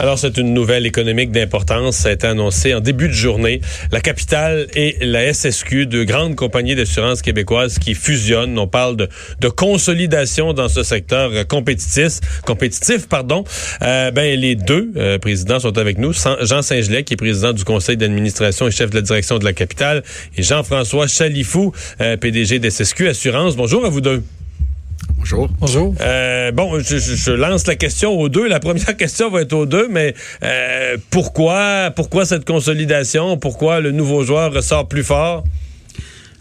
Alors, c'est une nouvelle économique d'importance. Ça a été annoncé en début de journée. La capitale et la SSQ, deux grandes compagnies d'assurance québécoises qui fusionnent. On parle de, de consolidation dans ce secteur compétitif. compétitif pardon. Euh, ben, les deux euh, présidents sont avec nous. Jean Saint-Gelais, qui est président du conseil d'administration et chef de la direction de la capitale, et Jean-François Chalifou, euh, PDG d'SSQ Assurance. Bonjour à vous deux. Bonjour. Bonjour. Euh, bon, je, lance la question aux deux. La première question va être aux deux, mais euh, pourquoi, pourquoi cette consolidation? Pourquoi le nouveau joueur ressort plus fort?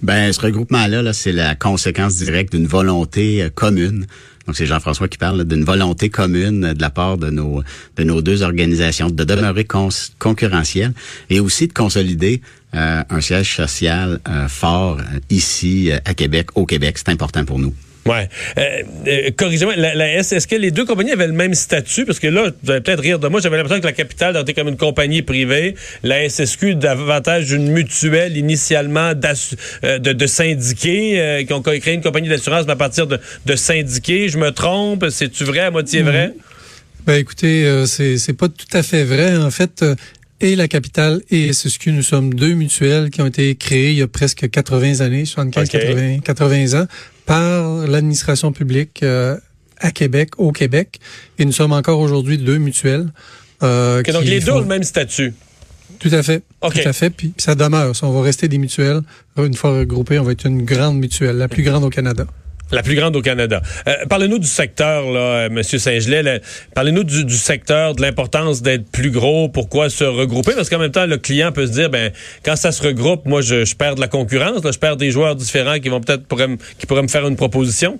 Ben, ce regroupement-là, là, c'est la conséquence directe d'une volonté euh, commune. Donc, c'est Jean-François qui parle d'une volonté commune euh, de la part de nos de nos deux organisations de demeurer cons- concurrentielles et aussi de consolider euh, un siège social euh, fort ici à Québec, au Québec. C'est important pour nous. Ouais. Euh, euh, Corrigez-moi, la, la S, est-ce que les deux compagnies avaient le même statut? Parce que là, vous allez peut-être rire de moi, j'avais l'impression que la capitale était comme une compagnie privée, la SSQ davantage d'une mutuelle initialement euh, de, de syndiqués, euh, qui ont créé une compagnie d'assurance à partir de, de syndiqués. Je me trompe? C'est-tu vrai, à moitié vrai? Ben écoutez, euh, c'est c'est pas tout à fait vrai. En fait, euh, et la capitale et SSQ, nous sommes deux mutuelles qui ont été créées il y a presque 80 années, 75, Ok. 80, 80 ans, par l'administration publique euh, à Québec, au Québec. Et nous sommes encore aujourd'hui deux mutuelles. euh, donc les deux ont le même statut. Tout à fait. Tout à fait. Puis, puis ça demeure. On va rester des mutuelles. Une fois regroupées, on va être une grande mutuelle, la plus grande au Canada. La plus grande au Canada. Euh, parlez-nous du secteur, là, euh, Monsieur Saint-Gelais. Parlez-nous du, secteur, de l'importance d'être plus gros. Pourquoi se regrouper? Parce qu'en même temps, le client peut se dire, ben, quand ça se regroupe, moi, je, perds de la concurrence. je perds des joueurs différents qui vont peut-être qui pourraient me faire une proposition.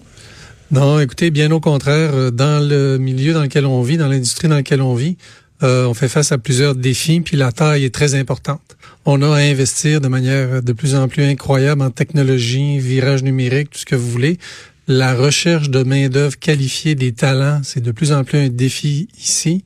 Non, écoutez, bien au contraire, euh, dans le milieu dans lequel on vit, dans l'industrie dans laquelle on vit, euh, on fait face à plusieurs défis, puis la taille est très importante. On a à investir de manière de plus en plus incroyable en technologie, virage numérique, tout ce que vous voulez. La recherche de main-d'œuvre qualifiée des talents, c'est de plus en plus un défi ici.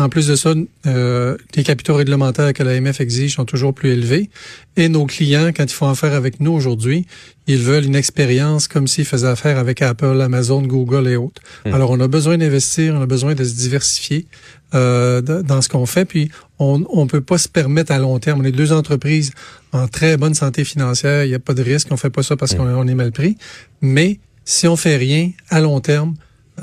En plus de ça, euh, les capitaux réglementaires que l'AMF exige sont toujours plus élevés. Et nos clients, quand ils font affaire avec nous aujourd'hui, ils veulent une expérience comme s'ils faisaient affaire avec Apple, Amazon, Google et autres. Alors, on a besoin d'investir, on a besoin de se diversifier euh, dans ce qu'on fait. Puis, on ne peut pas se permettre à long terme. On est deux entreprises en très bonne santé financière. Il n'y a pas de risque. On fait pas ça parce qu'on on est mal pris. Mais si on fait rien à long terme,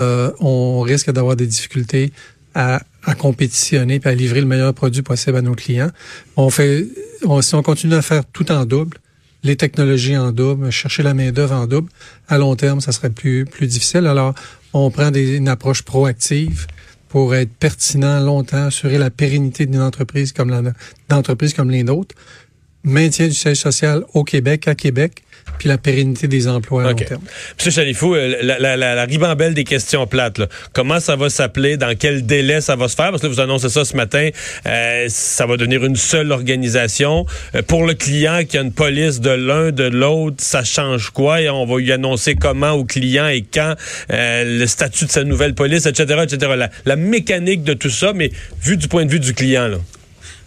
euh, on risque d'avoir des difficultés à, à compétitionner et à livrer le meilleur produit possible à nos clients. On fait, on, si on continue à faire tout en double, les technologies en double, chercher la main d'œuvre en double, à long terme, ça serait plus plus difficile. Alors, on prend des, une approche proactive pour être pertinent longtemps, assurer la pérennité d'une entreprise comme la d'entreprises comme les nôtres, maintien du siège social au Québec, à Québec, puis la pérennité des emplois à long terme. Monsieur Chalifou, euh, la, la, la, la ribambelle des questions plates, là. comment ça va s'appeler, dans quel délai ça va se faire? Parce que là, vous annoncez ça ce matin, euh, ça va devenir une seule organisation. Euh, pour le client qui a une police de l'un, de l'autre, ça change quoi? Et on va lui annoncer comment au client et quand, euh, le statut de sa nouvelle police, etc., etc. La, la mécanique de tout ça, mais vu du point de vue du client, là.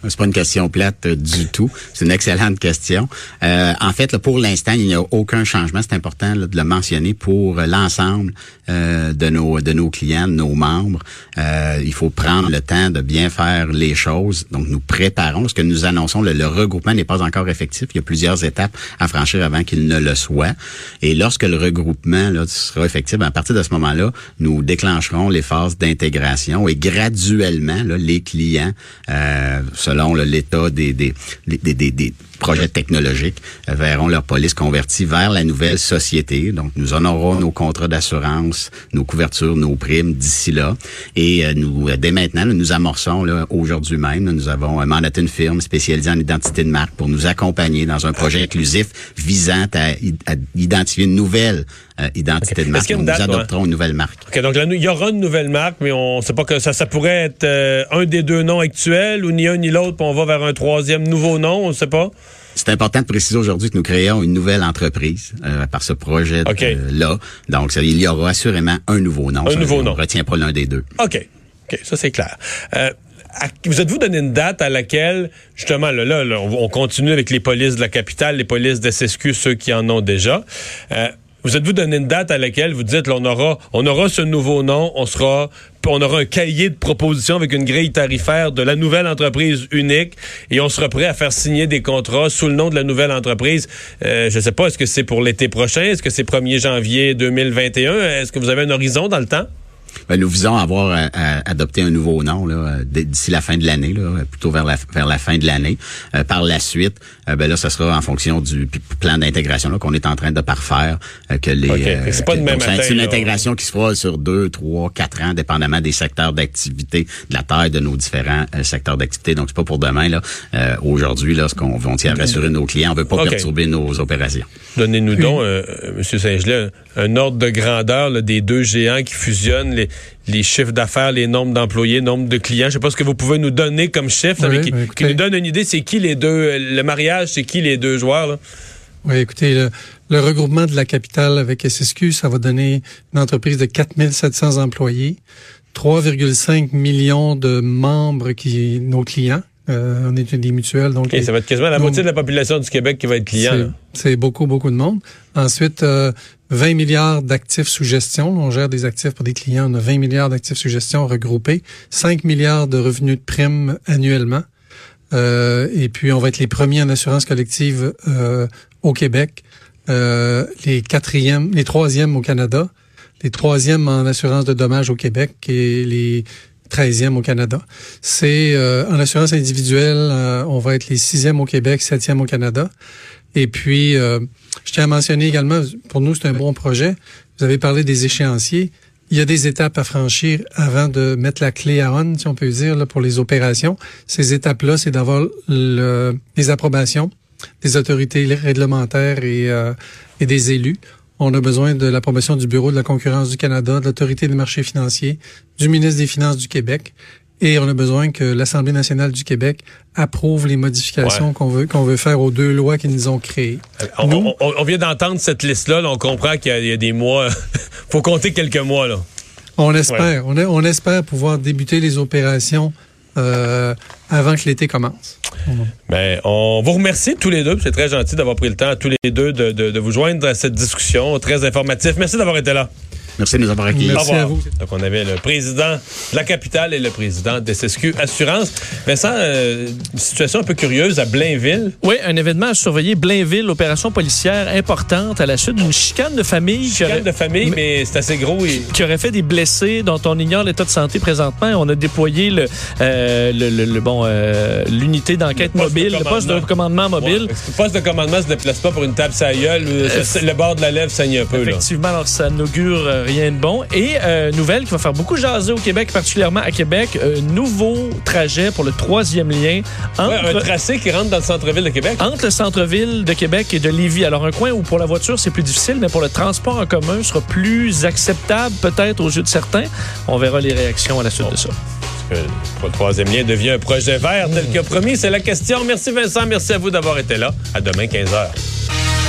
C'est pas une question plate euh, du tout. C'est une excellente question. Euh, en fait, là, pour l'instant, il n'y a aucun changement. C'est important là, de le mentionner pour euh, l'ensemble euh, de nos de nos clients, de nos membres. Euh, il faut prendre le temps de bien faire les choses. Donc, nous préparons. Ce que nous annonçons, le, regroupement n'est pas encore effectif. Il y a plusieurs étapes à franchir avant qu'il ne le soit. Et lorsque le regroupement là, sera effectif, à partir de ce moment-là, nous déclencherons les phases d'intégration et graduellement, là, les clients, euh, selon l'état des, des, des, des, projets technologiques euh, verront leur police convertie vers la nouvelle société. Donc, nous honorons nos contrats d'assurance, nos couvertures, nos primes d'ici là. Et euh, nous, euh, dès maintenant, là, nous amorçons aujourd'hui même, là, nous avons mandaté une firme spécialisée en identité de marque pour nous accompagner dans un projet inclusif visant à, à identifier une nouvelle euh, identité de marque. Donc, nous ouais? adopterons une nouvelle marque. OK, donc il y aura une nouvelle marque, mais on sait pas que ça, ça pourrait être euh, un des deux noms actuels ou ni un ni l'autre, puis on va vers un troisième nouveau nom, on ne sait pas. C'est important de préciser aujourd'hui que nous créons une nouvelle entreprise euh, par ce projet OK. là. Donc, ça, il y aura assurément un nouveau nom. Un Ça, nouveau on nom. ne retient pas l'un des deux. OK. OK, ça c'est clair. Euh, à- vous êtes-vous donné une date à laquelle, justement, là, là, là, on, on continue avec les polices de la capitale, les polices d'SSQ, ceux qui en ont déjà. Vous êtes-vous donné une date à laquelle vous dites, là, on aura, on aura ce nouveau nom, on sera, on aura un cahier de propositions avec une grille tarifaire de la nouvelle entreprise unique et on sera prêt à faire signer des contrats sous le nom de la nouvelle entreprise. Euh, je sais pas, est-ce que c'est pour l'été prochain? Est-ce que c'est 1er janvier 2021? Est-ce que vous avez un horizon dans le temps? Ben, nous visons avoir à- à adopté un nouveau nom là, euh, d'ici la fin de l'année, là, plutôt vers la, vers la fin de l'année. Euh, par la suite, euh, ben là, ce sera en fonction du plan d'intégration là, qu'on est en train de parfaire. euh, que les, OK. C'est pas donc, matin, C'est une là. intégration qui se fera sur deux, trois, quatre ans, dépendamment des secteurs d'activité, de la taille de nos différents euh, secteurs d'activité. Donc, c'est pas pour demain. là. Euh, Aujourd'hui, là, ce qu'on on tient à rassurer nos clients, on veut pas perturber nos opérations. Donnez-nous donc, euh, euh, M. Saint-Gelais, un, ordre de grandeur là, des deux géants qui fusionnent, les, les chiffres d'affaires, les nombres d'employés, nombre de clients. Je sais pas ce que vous pouvez nous donner comme chiffre, Oui, mais qui, nous donne une idée, c'est qui les deux, euh, le mariage, c'est qui les deux joueurs. Là? Oui, écoutez, le, le regroupement de la capitale avec SSQ, ça va donner une entreprise de 4700 employés, 3,5 millions de membres qui nos clients. Euh, on est des mutuelles, donc les- ça va être quasiment la moitié de la population du Québec qui va être client. c'est- beaucoup, beaucoup de monde. Ensuite, euh, 20 milliards d'actifs sous gestion. On gère des actifs pour des clients. On a 20 milliards d'actifs sous gestion regroupés. 5 milliards de revenus de primes annuellement. Euh, et puis, on va être les premiers en assurance collective euh, au Québec. Euh, les quatrièmes, les troisièmes au Canada. Les troisièmes en assurance de dommages au Québec et les 13e au Canada. C'est euh, en assurance individuelle, euh, on va être les sixièmes au Québec, septième au Canada. Et puis, euh, je tiens à mentionner également, pour nous, c'est un bon projet. Vous avez parlé des échéanciers. Il y a des étapes à franchir avant de mettre la clé à on, si on peut dire, là, pour les opérations. Ces étapes-là, c'est d'avoir le- les approbations des autorités réglementaires et, euh, et des élus. On a besoin de l'approbation du Bureau de la concurrence du Canada, de l'Autorité des marchés financiers, du ministre des Finances du Québec. Et on a besoin que l'Assemblée nationale du Québec approuve les modifications Ouais. qu'on veut qu'on veut faire aux deux lois qu'ils nous ont créées. On, Nous- on- vient d'entendre cette liste-là, là, on comprend qu'il y a- il y, a des mois. faut compter quelques mois. là. On espère, on, a- on espère pouvoir débuter les opérations euh, avant que l'été commence. Ben, on vous remercie tous les deux. C'est très gentil d'avoir pris le temps tous les deux de, de- de vous joindre à cette discussion très informative. Merci d'avoir été là. Merci de nous avoir accueillis. Merci à vous. Donc, on avait le président de la capitale et le président d'SSQ Assurance. Vincent, euh, une situation un peu curieuse à Blainville. Oui, un événement à surveiller. Blainville, opération policière importante à la suite d'une chicane de famille qui aurait, Chicane de famille, mais c'est assez gros. Et... qui aurait fait des blessés dont on ignore l'état de santé présentement. On a déployé le, euh, le, le- le- bon euh, l'unité d'enquête de mobile, le poste de commandement. mobile. Ouais, le poste de commandement se déplace pas pour une table sa gueule. ça- le bord de la lèvre saigne un peu. Là. Effectivement, alors ça n'augure euh, rien de bon. Et euh, nouvelle qui va faire beaucoup jaser au Québec, particulièrement à Québec, euh, nouveau trajet pour le troisième lien Ouais, entre, un tracé qui rentre dans le centre-ville de Québec. entre le centre-ville de Québec et de Lévis. Alors un coin où pour la voiture c'est plus difficile, mais pour le transport en commun sera plus acceptable peut-être aux yeux de certains. On verra les réactions à la suite de ça. Euh, pour le troisième lien devient un projet vert tel que promis. C'est la question. Merci Vincent. Merci à vous d'avoir été là. À demain, 15h.